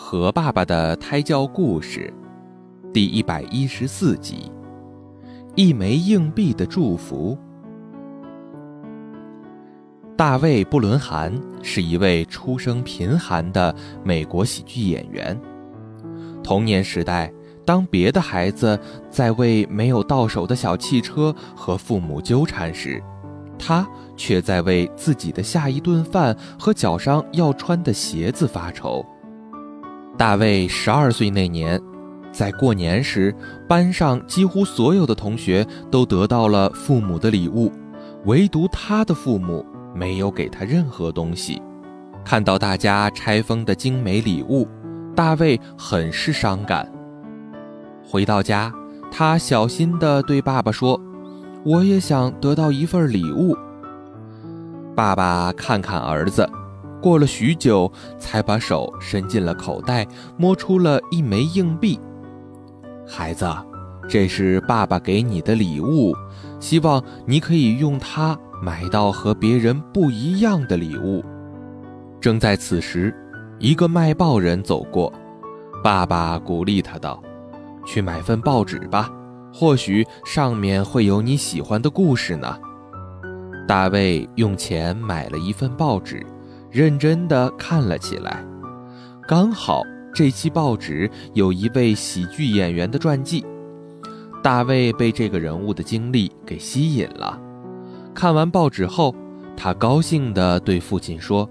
和爸爸的胎教故事，第一百一十四集：一枚硬币的祝福。大卫·布伦涵是一位出生贫寒的美国喜剧演员。童年时代，当别的孩子在为没有到手的小汽车和父母纠缠时，他却在为自己的下一顿饭和脚上要穿的鞋子发愁。大卫十二岁那年，在过年时，班上几乎所有的同学都得到了父母的礼物，唯独他的父母没有给他任何东西。看到大家拆封的精美礼物，大卫很是伤感。回到家，他小心地对爸爸说。我也想得到一份礼物。爸爸看看儿子，过了许久，才把手伸进了口袋，摸出了一枚硬币。孩子，这是爸爸给你的礼物，希望你可以用它买到和别人不一样的礼物。正在此时，一个卖报人走过，爸爸鼓励他道：“去买份报纸吧。”或许上面会有你喜欢的故事呢。大卫用钱买了一份报纸，认真地看了起来。刚好这期报纸有一位喜剧演员的传记，大卫被这个人物的经历给吸引了。看完报纸后，他高兴地对父亲说：“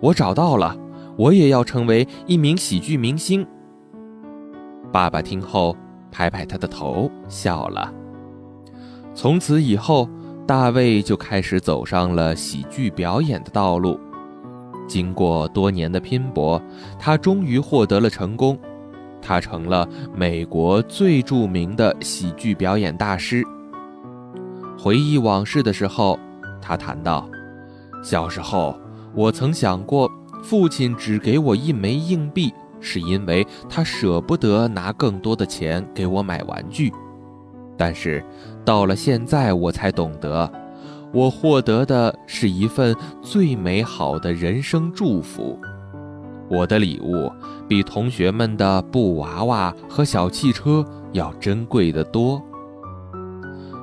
我找到了，我也要成为一名喜剧明星。”爸爸听后。拍拍他的头，笑了。从此以后，大卫就开始走上了喜剧表演的道路。经过多年的拼搏，他终于获得了成功。他成了美国最著名的喜剧表演大师。回忆往事的时候，他谈到：小时候，我曾想过，父亲只给我一枚硬币。是因为他舍不得拿更多的钱给我买玩具，但是到了现在，我才懂得，我获得的是一份最美好的人生祝福。我的礼物比同学们的布娃娃和小汽车要珍贵的多。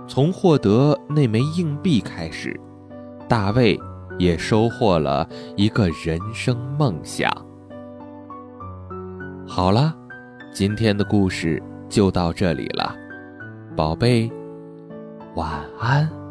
从获得那枚硬币开始，大卫也收获了一个人生梦想。好了，今天的故事就到这里了，宝贝，晚安。